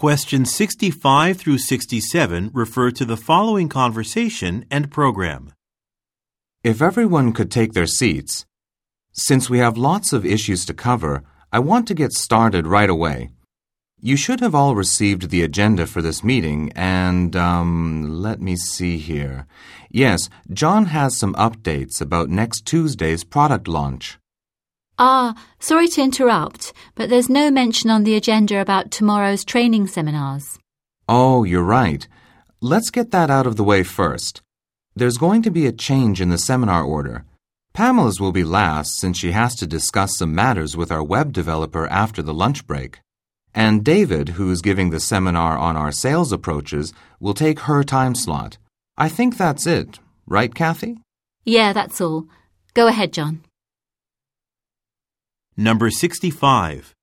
Questions 65 through 67 refer to the following conversation and program. If everyone could take their seats. Since we have lots of issues to cover, I want to get started right away. You should have all received the agenda for this meeting, and, um, let me see here. Yes, John has some updates about next Tuesday's product launch. Ah, sorry to interrupt, but there's no mention on the agenda about tomorrow's training seminars. Oh, you're right. Let's get that out of the way first. There's going to be a change in the seminar order. Pamela's will be last since she has to discuss some matters with our web developer after the lunch break. And David, who's giving the seminar on our sales approaches, will take her time slot. I think that's it, right, Kathy? Yeah, that's all. Go ahead, John. Number 65.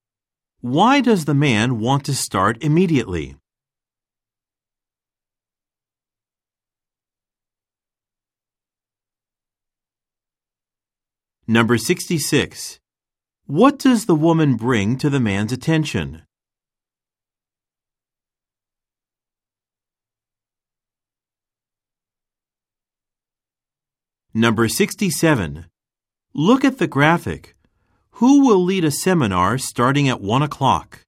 Why does the man want to start immediately? Number 66. What does the woman bring to the man's attention? Number 67. Look at the graphic. Who will lead a seminar starting at 1 o'clock?